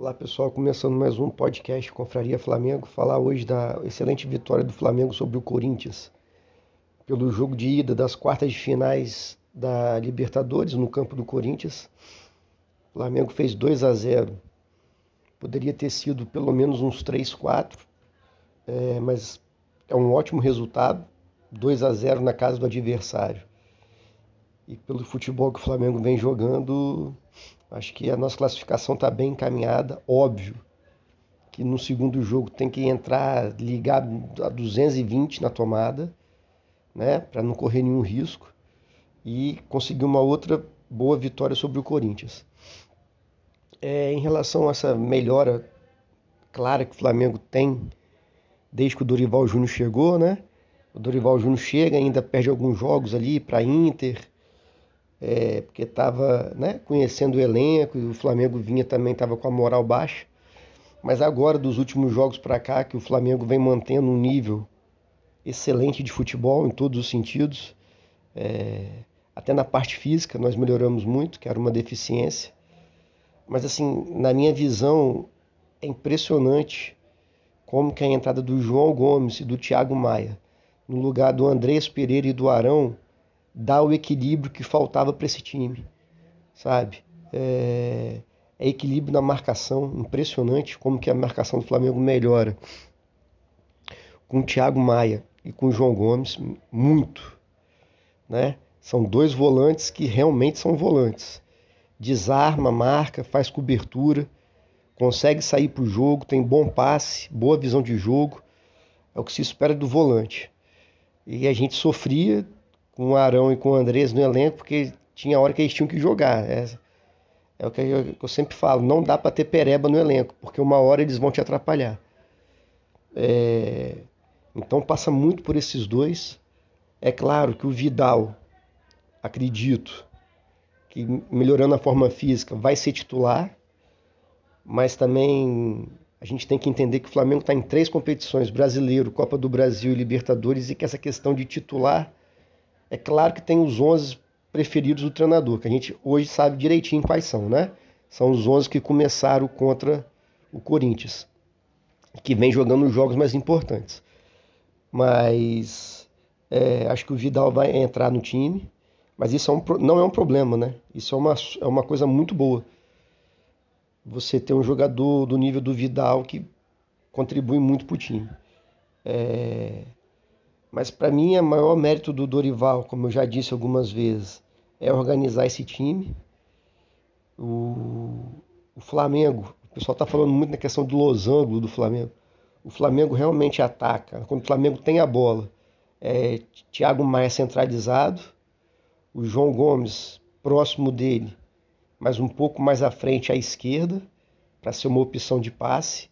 Olá pessoal, começando mais um podcast Confraria Flamengo, falar hoje da excelente vitória do Flamengo sobre o Corinthians pelo jogo de ida das quartas de finais da Libertadores no campo do Corinthians. O Flamengo fez 2 a 0. Poderia ter sido pelo menos uns 3, 4, é, mas é um ótimo resultado. 2 a 0 na casa do adversário. E pelo futebol que o Flamengo vem jogando, Acho que a nossa classificação está bem encaminhada, óbvio que no segundo jogo tem que entrar ligado a 220 na tomada, né, para não correr nenhum risco e conseguir uma outra boa vitória sobre o Corinthians. É, em relação a essa melhora clara que o Flamengo tem desde que o Dorival Júnior chegou, né? O Dorival Júnior chega, ainda perde alguns jogos ali para Inter, é, porque estava né, conhecendo o elenco e o Flamengo vinha também estava com a moral baixa. Mas agora, dos últimos jogos para cá, que o Flamengo vem mantendo um nível excelente de futebol em todos os sentidos, é, até na parte física nós melhoramos muito, que era uma deficiência. Mas assim, na minha visão, é impressionante como que a entrada do João Gomes e do Thiago Maia no lugar do Andrés Pereira e do Arão dá o equilíbrio que faltava para esse time, sabe? É, é, equilíbrio na marcação, impressionante como que a marcação do Flamengo melhora. Com o Thiago Maia e com o João Gomes, muito, né? São dois volantes que realmente são volantes. Desarma, marca, faz cobertura, consegue sair para o jogo, tem bom passe, boa visão de jogo. É o que se espera do volante. E a gente sofria com o Arão e com o Andrés no elenco, porque tinha hora que eles tinham que jogar. É, é o que eu, eu, sempre falo, não dá para ter pereba no elenco, porque uma hora eles vão te atrapalhar. É, então passa muito por esses dois. É claro que o Vidal, acredito, que melhorando a forma física vai ser titular, mas também a gente tem que entender que o Flamengo está em três competições: Brasileiro, Copa do Brasil e Libertadores, e que essa questão de titular é claro que tem os 11 preferidos do treinador, que a gente hoje sabe direitinho quais são, né? São os 11 que começaram contra o Corinthians, que vem jogando os jogos mais importantes. Mas é, acho que o Vidal vai entrar no time, mas isso é um, não é um problema, né? Isso é uma, é uma coisa muito boa. Você ter um jogador do nível do Vidal que contribui muito para o time. É, mas para mim, o maior mérito do Dorival, como eu já disse algumas vezes, é organizar esse time. O, o Flamengo, o pessoal está falando muito na questão do losango do Flamengo. O Flamengo realmente ataca. Quando o Flamengo tem a bola, é Thiago Maia centralizado, o João Gomes próximo dele, mas um pouco mais à frente à esquerda, para ser uma opção de passe,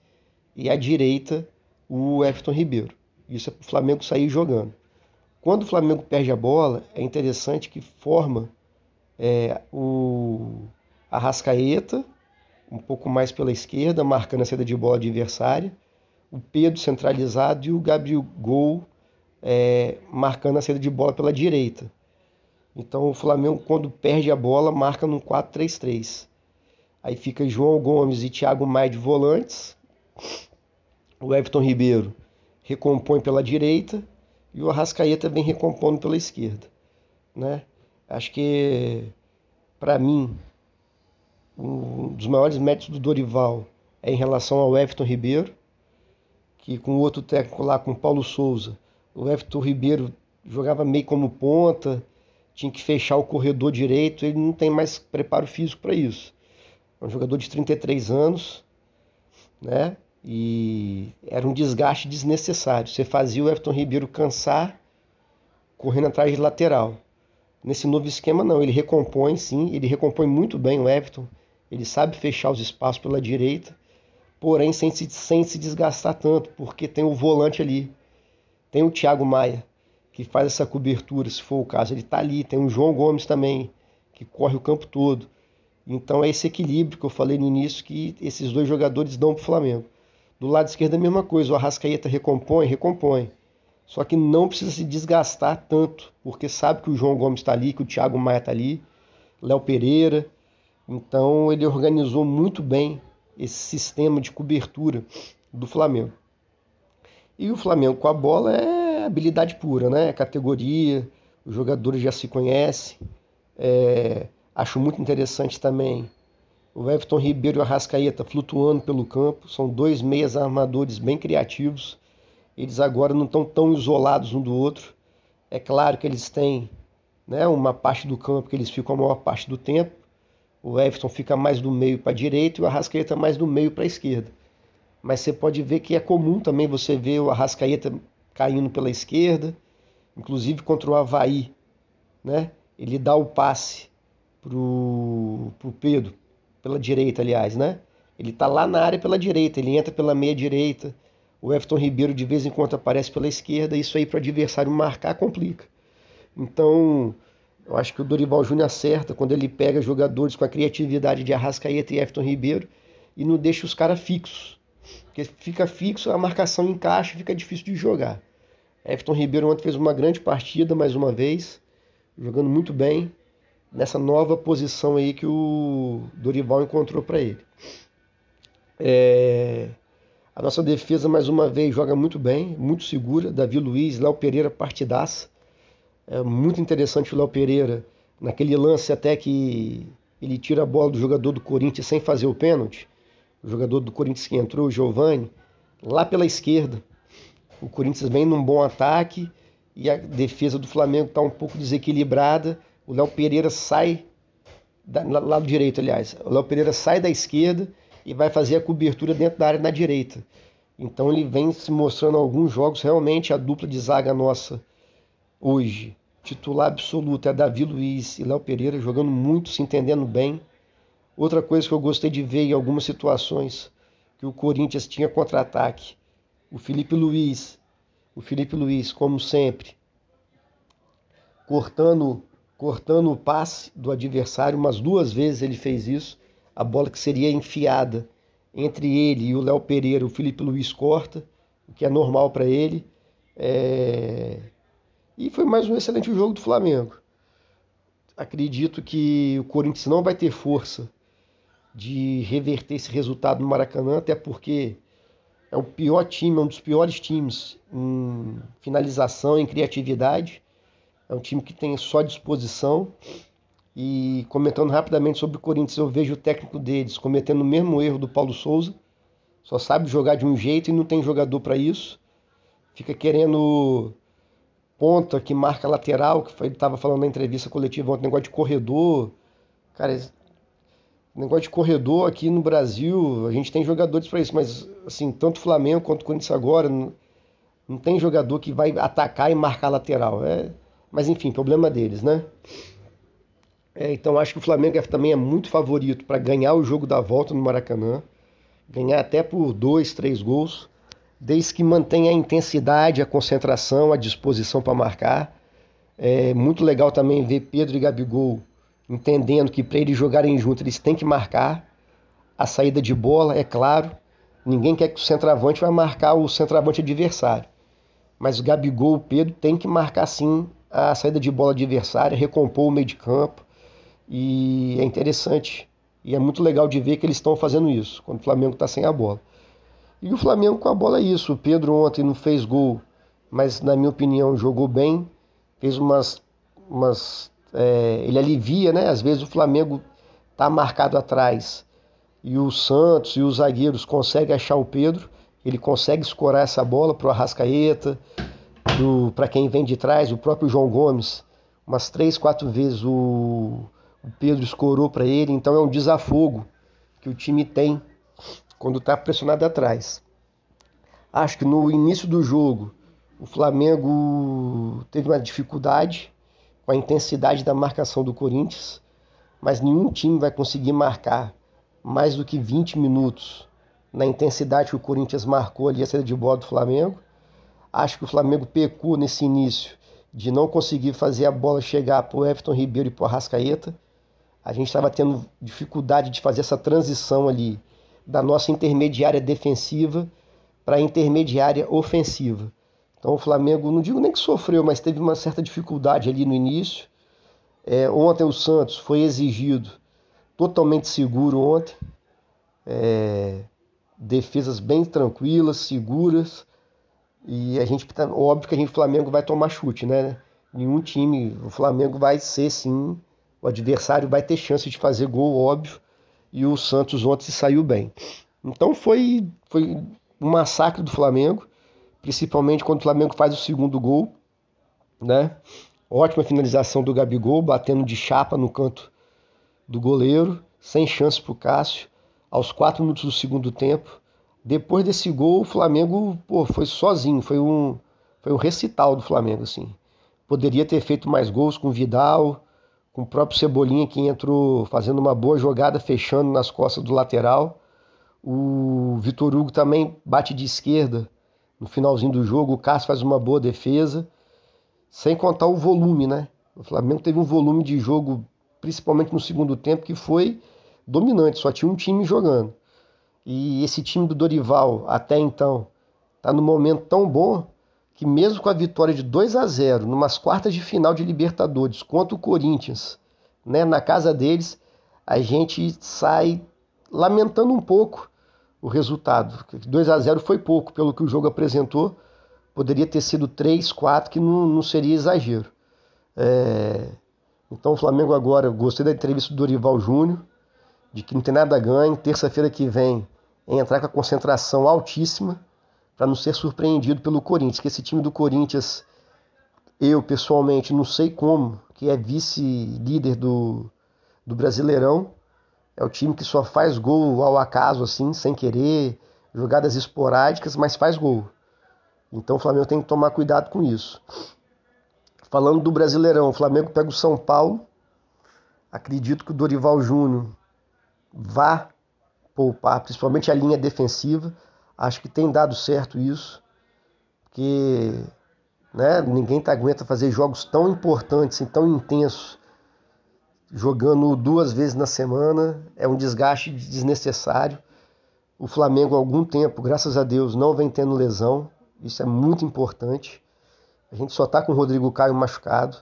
e à direita o Everton Ribeiro. Isso é para o Flamengo sair jogando. Quando o Flamengo perde a bola, é interessante que forma é, o Arrascaeta, um pouco mais pela esquerda, marcando a saída de bola adversária, o Pedro centralizado e o Gabriel Gol é, marcando a saída de bola pela direita. Então o Flamengo, quando perde a bola, marca num 4-3-3. Aí fica João Gomes e Thiago Maia de volantes, o Everton Ribeiro recompõe pela direita e o Arrascaeta vem recompondo pela esquerda. Né? Acho que, para mim, um dos maiores méritos do Dorival é em relação ao Everton Ribeiro, que com o outro técnico lá, com Paulo Souza, o Everton Ribeiro jogava meio como ponta, tinha que fechar o corredor direito, ele não tem mais preparo físico para isso. É um jogador de 33 anos, né? E era um desgaste desnecessário. Você fazia o Everton Ribeiro cansar correndo atrás de lateral. Nesse novo esquema, não. Ele recompõe, sim. Ele recompõe muito bem o Everton. Ele sabe fechar os espaços pela direita, porém sem se, sem se desgastar tanto, porque tem o volante ali. Tem o Thiago Maia, que faz essa cobertura, se for o caso. Ele está ali. Tem o João Gomes também, que corre o campo todo. Então é esse equilíbrio que eu falei no início que esses dois jogadores dão para o Flamengo. Do lado esquerdo é a mesma coisa, o Arrascaeta recompõe, recompõe. Só que não precisa se desgastar tanto, porque sabe que o João Gomes está ali, que o Thiago Maia está ali, Léo Pereira. Então ele organizou muito bem esse sistema de cobertura do Flamengo. E o Flamengo com a bola é habilidade pura, né? É categoria, os jogadores já se conhecem. É, acho muito interessante também o Everton Ribeiro e o Arrascaeta flutuando pelo campo. São dois meias armadores bem criativos. Eles agora não estão tão isolados um do outro. É claro que eles têm né, uma parte do campo que eles ficam a maior parte do tempo. O Everton fica mais do meio para a direita e o Arrascaeta mais do meio para a esquerda mas você pode ver que é comum também você ver o Arrascaeta caindo pela esquerda, inclusive contra o Havaí, né? Ele dá o passe pro, pro Pedro, pela direita, aliás, né? Ele tá lá na área pela direita, ele entra pela meia direita. O Everton Ribeiro de vez em quando aparece pela esquerda, isso aí para o adversário marcar complica. Então, eu acho que o Dorival Júnior acerta quando ele pega jogadores com a criatividade de Arrascaeta e Everton Ribeiro e não deixa os caras fixos. Porque fica fixo, a marcação encaixa fica difícil de jogar. Everton Ribeiro ontem fez uma grande partida mais uma vez, jogando muito bem nessa nova posição aí que o Dorival encontrou para ele. É... A nossa defesa mais uma vez joga muito bem, muito segura. Davi Luiz, Léo Pereira partidaça. É muito interessante o Léo Pereira naquele lance até que ele tira a bola do jogador do Corinthians sem fazer o pênalti o jogador do Corinthians que entrou, o Giovani, lá pela esquerda. O Corinthians vem num bom ataque e a defesa do Flamengo está um pouco desequilibrada. O Léo Pereira sai, da, lado direito, aliás. O Léo Pereira sai da esquerda e vai fazer a cobertura dentro da área na direita. Então ele vem se mostrando alguns jogos realmente a dupla de zaga nossa hoje. Titular absoluto é Davi Luiz e Léo Pereira jogando muito, se entendendo bem. Outra coisa que eu gostei de ver em algumas situações que o Corinthians tinha contra-ataque. O Felipe Luiz, o Felipe Luiz, como sempre, cortando, cortando o passe do adversário, umas duas vezes ele fez isso. A bola que seria enfiada entre ele e o Léo Pereira, o Felipe Luiz corta, o que é normal para ele. É... E foi mais um excelente jogo do Flamengo. Acredito que o Corinthians não vai ter força de reverter esse resultado no Maracanã, até porque é o pior time, é um dos piores times em finalização, em criatividade. É um time que tem só disposição. E comentando rapidamente sobre o Corinthians, eu vejo o técnico deles cometendo o mesmo erro do Paulo Souza. Só sabe jogar de um jeito e não tem jogador para isso. Fica querendo ponta que marca lateral, que ele estava falando na entrevista coletiva ontem, negócio de corredor. Cara, negócio de corredor aqui no Brasil, a gente tem jogadores para isso, mas assim, tanto Flamengo quanto Corinthians agora, não, não, tem jogador que vai atacar e marcar lateral. É, mas enfim, problema deles, né? É, então acho que o Flamengo é, também é muito favorito para ganhar o jogo da volta no Maracanã, ganhar até por dois, três gols, desde que mantenha a intensidade, a concentração, a disposição para marcar. É muito legal também ver Pedro e Gabigol entendendo que para eles jogarem juntos eles têm que marcar a saída de bola, é claro. Ninguém quer que o centroavante vai marcar o centroavante adversário. Mas o Gabigol, o Pedro, tem que marcar sim a saída de bola adversária, recompor o meio de campo. E é interessante e é muito legal de ver que eles estão fazendo isso, quando o Flamengo está sem a bola. E o Flamengo com a bola é isso. O Pedro ontem não fez gol, mas na minha opinião jogou bem. Fez umas, umas é, ele alivia, né? Às vezes o Flamengo está marcado atrás e o Santos e os zagueiros conseguem achar o Pedro, ele consegue escorar essa bola para o Arrascaeta, para quem vem de trás, o próprio João Gomes, umas três, quatro vezes o, o Pedro escorou para ele, então é um desafogo que o time tem quando está pressionado atrás. Acho que no início do jogo o Flamengo teve uma dificuldade com a intensidade da marcação do Corinthians, mas nenhum time vai conseguir marcar mais do que 20 minutos na intensidade que o Corinthians marcou ali a saída de bola do Flamengo. Acho que o Flamengo pecou nesse início de não conseguir fazer a bola chegar para o Everton Ribeiro e para o Arrascaeta. A gente estava tendo dificuldade de fazer essa transição ali da nossa intermediária defensiva para a intermediária ofensiva. Então o Flamengo, não digo nem que sofreu, mas teve uma certa dificuldade ali no início. É, ontem o Santos foi exigido totalmente seguro ontem. é, defesas bem tranquilas, seguras. E a gente, tá, óbvio que a gente, Flamengo vai tomar chute, né? Nenhum time, o Flamengo vai ser sim, o adversário vai ter chance de fazer gol, óbvio. E o Santos ontem se saiu bem. Então foi, foi um massacre do Flamengo, principalmente quando o Flamengo faz o segundo gol, né? Ótima finalização do Gabigol, batendo de chapa no canto do goleiro, sem chance para o Cássio, aos quatro minutos do segundo tempo. Depois desse gol, o Flamengo pô, foi sozinho, foi um, foi um recital do Flamengo. assim. Poderia ter feito mais gols com o Vidal, com o próprio Cebolinha que entrou fazendo uma boa jogada, fechando nas costas do lateral. O Vitor Hugo também bate de esquerda no finalzinho do jogo. O Cássio faz uma boa defesa. Sem contar o volume, né? O Flamengo teve um volume de jogo, principalmente no segundo tempo, que foi dominante, só tinha um time jogando. E esse time do Dorival, até então, está no momento tão bom que mesmo com a vitória de 2 a 0 numas quartas de final de Libertadores contra o Corinthians, né, na casa deles, a gente sai lamentando um pouco o resultado. 2 a 0 foi pouco pelo que o jogo apresentou, poderia ter sido 3, 4, que não, não seria exagero. É... Então o Flamengo agora, gostei da entrevista do Dorival Júnior, de que não tem nada a ganho, terça-feira que vem entrar com a concentração altíssima para não ser surpreendido pelo Corinthians, que esse time do Corinthians, eu pessoalmente não sei como, que é vice-líder do, do Brasileirão, é o time que só faz gol ao acaso, assim, sem querer, jogadas esporádicas, mas faz gol. Então o Flamengo tem que tomar cuidado com isso. Falando do Brasileirão, o Flamengo pega o São Paulo. Acredito que o Dorival Júnior vá poupar, principalmente a linha defensiva. Acho que tem dado certo isso, porque né, ninguém tá, aguenta fazer jogos tão importantes e tão intensos, jogando duas vezes na semana. É um desgaste desnecessário. O Flamengo, há algum tempo, graças a Deus, não vem tendo lesão. Isso é muito importante. A gente só está com o Rodrigo Caio machucado.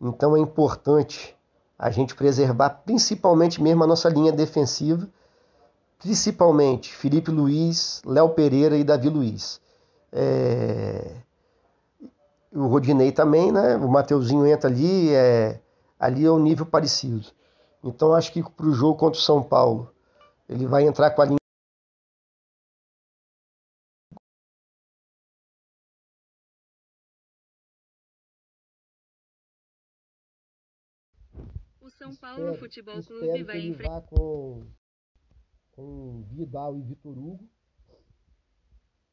Então é importante a gente preservar principalmente mesmo a nossa linha defensiva, principalmente Felipe Luiz, Léo Pereira e Davi Luiz. É... O Rodinei também, né? O Mateuzinho entra ali, é... ali é um nível parecido. Então acho que para o jogo contra o São Paulo, ele vai entrar com a linha O São Paulo espero, Futebol Clube vai enfrentar com, com Vidal e Vitor Hugo,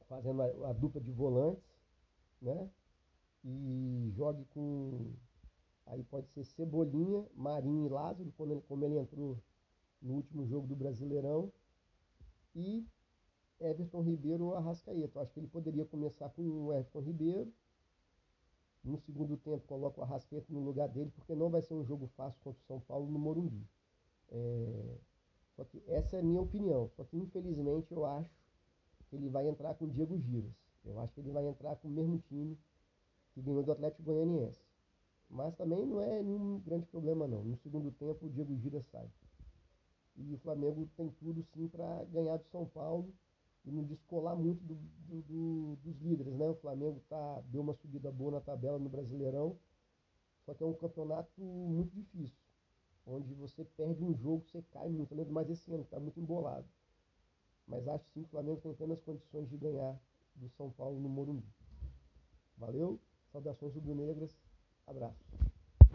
fazendo a, a, dupla de volantes, né? E jogue com. Aí pode ser Cebolinha, Marinho e Lázaro, como ele, como ele entrou no último jogo do Brasileirão. E Everton Ribeiro ou Arrascaeta. Eu acho que ele poderia começar com o Everton Ribeiro no segundo tempo, coloca o Arrasqueta no lugar dele, porque não vai ser um jogo fácil contra o São Paulo no Morumbi. É... Só que essa é a minha opinião. Só que, infelizmente, eu acho que ele vai entrar com o Diego Giras. Eu acho que ele vai entrar com o mesmo time que ganhou do Atlético Goianiense. Mas também não é nenhum grande problema, não. No segundo tempo, o Diego Giras sai. E o Flamengo tem tudo, sim, para ganhar do São Paulo e não descolar muito do, do, do, dos líderes, né? O Flamengo tá, deu uma subida boa na tabela no Brasileirão, só que é um campeonato muito difícil, onde você perde um jogo, você cai muito. Eu lembro mais esse ano, está muito embolado. Mas acho sim que o Flamengo tem plenas condições de ganhar do São Paulo no Morumbi. Valeu, saudações rubro-negras, abraço.